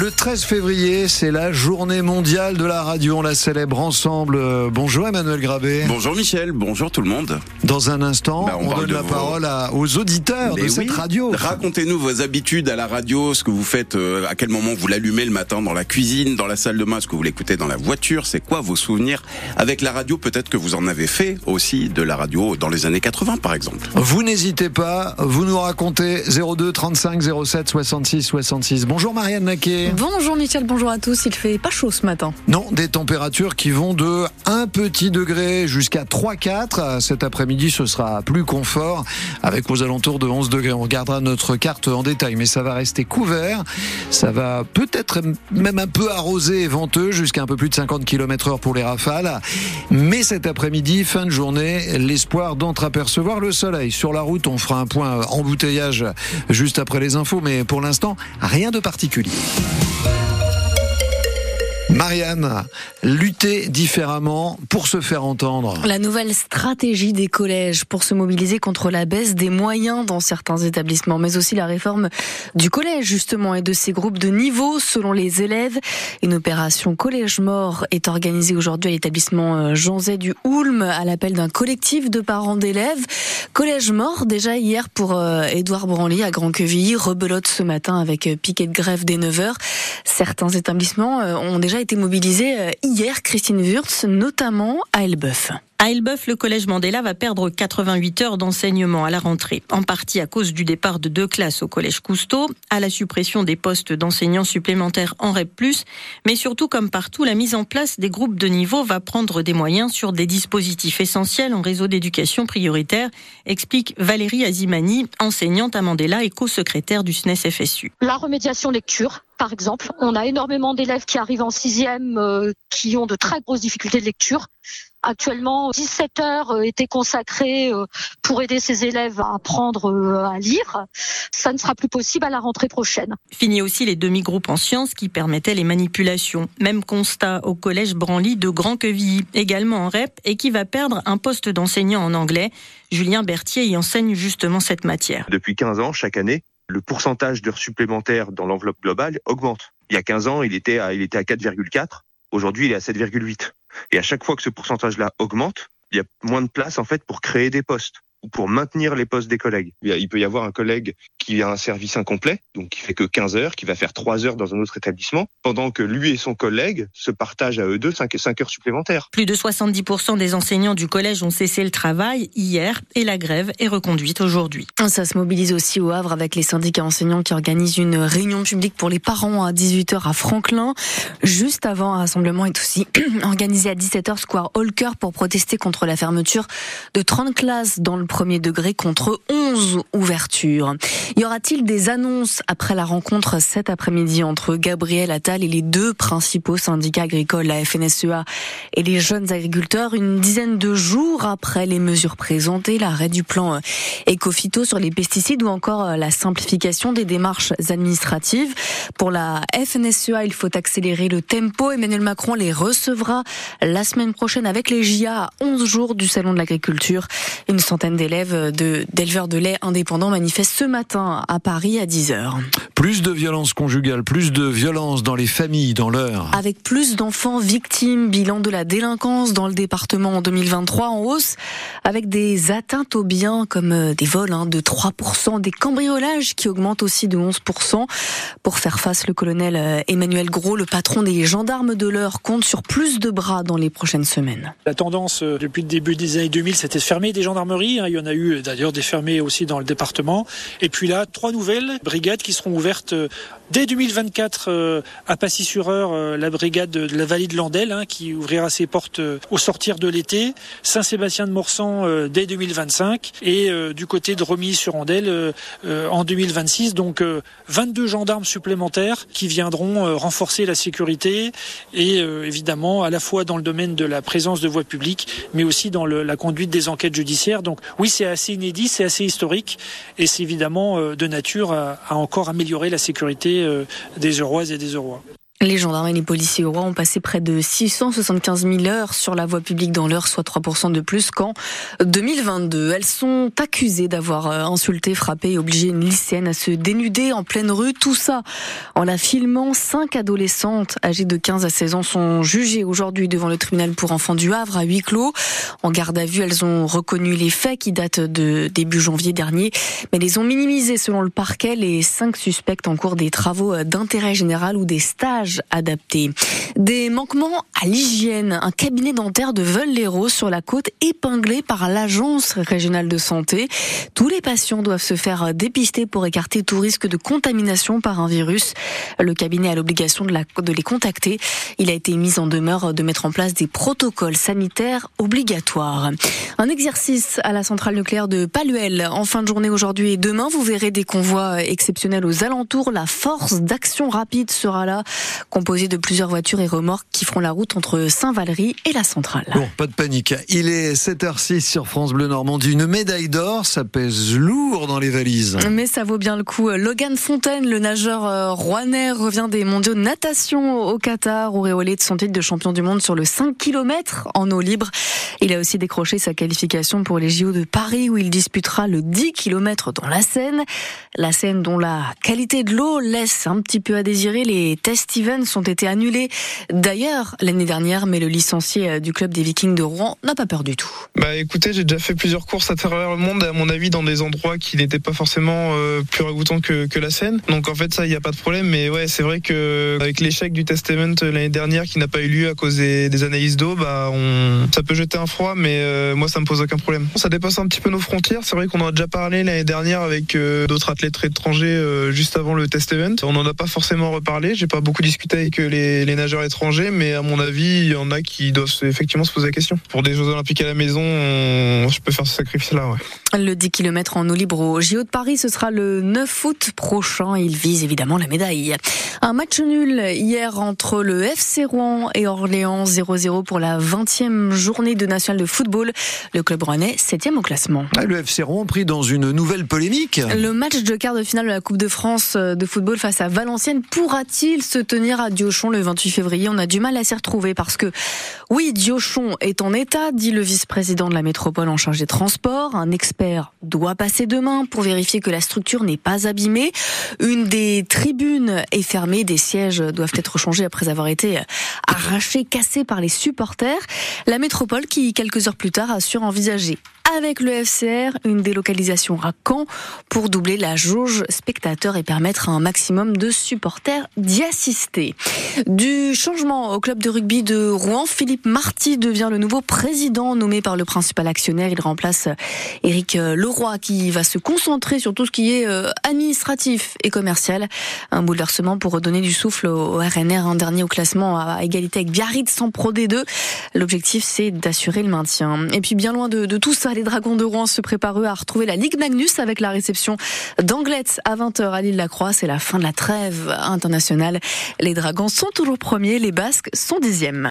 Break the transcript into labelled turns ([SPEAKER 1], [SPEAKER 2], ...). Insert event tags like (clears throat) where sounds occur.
[SPEAKER 1] Le 13 février, c'est la journée mondiale de la radio. On la célèbre ensemble. Euh, bonjour Emmanuel Grabé.
[SPEAKER 2] Bonjour Michel, bonjour tout le monde.
[SPEAKER 1] Dans un instant, bah, on, donne la parole aux auditeurs de cette radio.
[SPEAKER 2] Racontez-nous vos habitudes à la radio, ce que vous faites, euh, à quel moment vous l'allumez le matin dans la cuisine, dans la salle de bain, ce que vous l'écoutez dans la voiture. C'est quoi vos souvenirs avec la radio? Peut-être que vous en avez fait aussi de la radio dans les années 80 par exemple.
[SPEAKER 1] Vous n'hésitez pas, vous nous racontez 02 35 07 66 66. Bonjour Marianne Naquet.
[SPEAKER 3] Bonjour Michel, bonjour à tous. Il fait pas chaud ce matin.
[SPEAKER 1] Non, des températures qui vont de 1 petit degré jusqu'à 3-4. Cet après-midi, ce sera plus confort avec aux alentours de 11 degrés. On regardera notre carte en détail, mais ça va rester couvert. Ça va peut-être même un peu arrosé et venteux jusqu'à un peu plus de 50 km heure pour les rafales. Mais cet après-midi, fin de journée, l'espoir d'entreapercevoir le soleil. Sur la route, on fera un point embouteillage juste après les infos, mais pour l'instant, rien de particulier. Bye. Marianne, lutter différemment pour se faire entendre.
[SPEAKER 3] La nouvelle stratégie des collèges pour se mobiliser contre la baisse des moyens dans certains établissements, mais aussi la réforme du collège justement et de ses groupes de niveau selon les élèves. Une opération collège mort est organisée aujourd'hui à l'établissement euh, Jean du Houlme à l'appel d'un collectif de parents d'élèves. Collège mort déjà hier pour euh, Édouard Branly à Grand-Quevilly, rebelote ce matin avec euh, piquet de grève dès 9h. Certains établissements ont déjà été mobilisés euh, hier, Christine Wurtz, notamment à Elbeuf.
[SPEAKER 4] À Elbeuf, le collège Mandela va perdre 88 heures d'enseignement à la rentrée, en partie à cause du départ de deux classes au collège Cousteau, à la suppression des postes d'enseignants supplémentaires en REP+, mais surtout comme partout, la mise en place des groupes de niveau va prendre des moyens sur des dispositifs essentiels en réseau d'éducation prioritaire, explique Valérie Azimani, enseignante à Mandela et co-secrétaire du SNES FSU.
[SPEAKER 5] La remédiation lecture, par exemple. On a énormément d'élèves qui arrivent en sixième euh, qui ont de très grosses difficultés de lecture. Actuellement, 17 heures euh, étaient consacrées euh, pour aider ces élèves à apprendre à lire. Ça ne sera plus possible à la rentrée prochaine.
[SPEAKER 4] Fini aussi les demi-groupes en sciences qui permettaient les manipulations. Même constat au collège Branly de Grand-Quevilly, également en REP, et qui va perdre un poste d'enseignant en anglais. Julien Berthier y enseigne justement cette matière.
[SPEAKER 6] Depuis 15 ans, chaque année, le pourcentage d'heures supplémentaires dans l'enveloppe globale augmente. Il y a 15 ans, il était à, il était à 4,4. Aujourd'hui, il est à 7,8. Et à chaque fois que ce pourcentage-là augmente, il y a moins de place, en fait, pour créer des postes pour maintenir les postes des collègues. Il peut y avoir un collègue qui a un service incomplet, donc qui fait que 15 heures, qui va faire 3 heures dans un autre établissement, pendant que lui et son collègue se partagent à eux deux 5, 5 heures supplémentaires.
[SPEAKER 4] Plus de 70% des enseignants du collège ont cessé le travail hier et la grève est reconduite aujourd'hui.
[SPEAKER 3] Ça se mobilise aussi au Havre avec les syndicats enseignants qui organisent une réunion publique pour les parents à 18h à Franklin. Juste avant, un rassemblement est aussi (clears throat) organisé à 17h Square Holker pour protester contre la fermeture de 30 classes dans le premier degré contre 11 ouvertures. Y aura-t-il des annonces après la rencontre cet après-midi entre Gabriel Attal et les deux principaux syndicats agricoles, la FNSEA et les jeunes agriculteurs, une dizaine de jours après les mesures présentées, l'arrêt du plan Ecofito sur les pesticides ou encore la simplification des démarches administratives. Pour la FNSEA, il faut accélérer le tempo. Emmanuel Macron les recevra la semaine prochaine avec les JA à 11 jours du Salon de l'agriculture. Une centaine d'élèves d'éleveurs de lait indépendants manifestent ce matin à Paris à 10h.
[SPEAKER 1] Plus de violences conjugales, plus de violences dans les familles, dans l'heure.
[SPEAKER 3] Avec plus d'enfants victimes, bilan de la délinquance dans le département en 2023 en hausse, avec des atteintes aux biens comme euh, des vols hein, de 3%, des cambriolages qui augmentent aussi de 11%. Pour faire face, le colonel euh, Emmanuel Gros, le patron des gendarmes de l'heure, compte sur plus de bras dans les prochaines semaines.
[SPEAKER 7] La tendance euh, depuis le début des années 2000, c'était de fermer des gendarmeries. Hein. Il y en a eu d'ailleurs des fermées aussi dans le département. Et puis là, trois nouvelles brigades qui seront ouvertes euh, dès 2024 euh, à Passy-sur-Eure, euh, la brigade de la vallée de Landel, hein, qui ouvrira ses portes au sortir de l'été, Saint-Sébastien de Morsan dès 2025 et du côté de Romilly-sur-Andel en 2026. Donc 22 gendarmes supplémentaires qui viendront renforcer la sécurité et évidemment à la fois dans le domaine de la présence de voies publiques, mais aussi dans la conduite des enquêtes judiciaires. Donc oui, c'est assez inédit, c'est assez historique et c'est évidemment de nature à, encore améliorer la sécurité euh, des Euroises et des Eurois.
[SPEAKER 3] Les gendarmes et les policiers au roi ont passé près de 675 000 heures sur la voie publique dans l'heure, soit 3% de plus qu'en 2022. Elles sont accusées d'avoir euh, insulté, frappé et obligé une lycéenne à se dénuder en pleine rue. Tout ça en la filmant. Cinq adolescentes âgées de 15 à 16 ans sont jugées aujourd'hui devant le tribunal pour enfants du Havre à huis clos. En garde à vue, elles ont reconnu les faits qui datent de début janvier dernier, mais les ont minimisés selon le parquet. Les cinq suspects en cours des travaux d'intérêt général ou des stages adapté. Des manquements à l'hygiène. Un cabinet dentaire de Veul-les-Roses sur la côte épinglé par l'agence régionale de santé. Tous les patients doivent se faire dépister pour écarter tout risque de contamination par un virus. Le cabinet a l'obligation de, de les contacter. Il a été mis en demeure de mettre en place des protocoles sanitaires obligatoires. Un exercice à la centrale nucléaire de Paluel en fin de journée aujourd'hui et demain. Vous verrez des convois exceptionnels aux alentours. La force d'action rapide sera là composé de plusieurs voitures et remorques qui feront la route entre Saint-Valery et la centrale.
[SPEAKER 1] Bon, pas de panique. Il est 7h06 sur France Bleu Normandie. Une médaille d'or, ça pèse lourd dans les valises.
[SPEAKER 3] Mais ça vaut bien le coup. Logan Fontaine, le nageur euh, rouennais, revient des mondiaux de natation au Qatar, auréolé de son titre de champion du monde sur le 5 km en eau libre. Il a aussi décroché sa qualification pour les JO de Paris où il disputera le 10 km dans la Seine. La Seine dont la qualité de l'eau laisse un petit peu à désirer. Les tests events ont été annulés d'ailleurs l'année dernière, mais le licencié euh, du club des Vikings de Rouen n'a pas peur du tout.
[SPEAKER 8] Bah écoutez, j'ai déjà fait plusieurs courses à travers le monde, à mon avis, dans des endroits qui n'étaient pas forcément euh, plus ragoûtants que, la Seine. Donc en fait, ça, il n'y a pas de problème. Mais ouais, c'est vrai que avec l'échec du test event l'année dernière qui n'a pas eu lieu à cause des, analyses d'eau, bah on, ça peut jeter un froid, mais euh, moi, ça me pose aucun problème. Ça dépasse un petit peu nos frontières. C'est vrai qu'on en a déjà parlé l'année dernière avec d'autres athlètes étrangers juste avant le test event. On n'en a pas forcément reparlé. J'ai pas beaucoup discuté avec les, les, nageurs étrangers, mais à mon avis, il y en a qui doivent effectivement se poser la question. Pour des Jeux Olympiques à la maison, je peux faire ce sacrifice-là. Ouais.
[SPEAKER 3] Le 10 km en eau libre au JO de Paris, ce sera le 9 août prochain. Il vise évidemment la médaille. Un match nul hier entre le FC Rouen et Orléans 0-0 pour la 20e journée de national de football. Le club rouennais 7e au classement.
[SPEAKER 1] Ah, le FC Rouen pris dans une nouvelle polémique.
[SPEAKER 3] Le match de quart de finale de la Coupe de France de football face à Valenciennes pourra-t-il se tenir à Diochon le 28 février? On a du mal à s'y retrouver parce que, oui, Diochon est en état, dit le vice-président de la métropole en charge des transports. Un expert doit passer demain pour vérifier que la structure n'est pas abîmée. Une des tribunes est fermée, des sièges doivent être changés après avoir été arrachés, cassés par les supporters. La métropole qui, quelques heures plus tard, assure envisager avec le FCR une délocalisation à Caen pour doubler la jauge spectateur et permettre à un maximum de supporters d'y assister. Du changement au club de rugby de Rouen, Philippe Marty devient le nouveau président nommé par le principal actionnaire. Il remplace Éric Leroy qui va se concentrer sur tout ce qui est euh, administratif et commercial. Un bouleversement pour redonner du souffle au RNR, un dernier au classement à égalité avec Biarritz sans Pro D2. L'objectif c'est d'assurer le maintien. Et puis bien loin de tout ça, les Dragons de Rouen se préparent à retrouver la Ligue Magnus avec la réception d'Anglettes à 20h à l'île-la-Croix. C'est la fin de la trêve internationale. Les Dragons sont toujours premiers, les Basques sont dixièmes.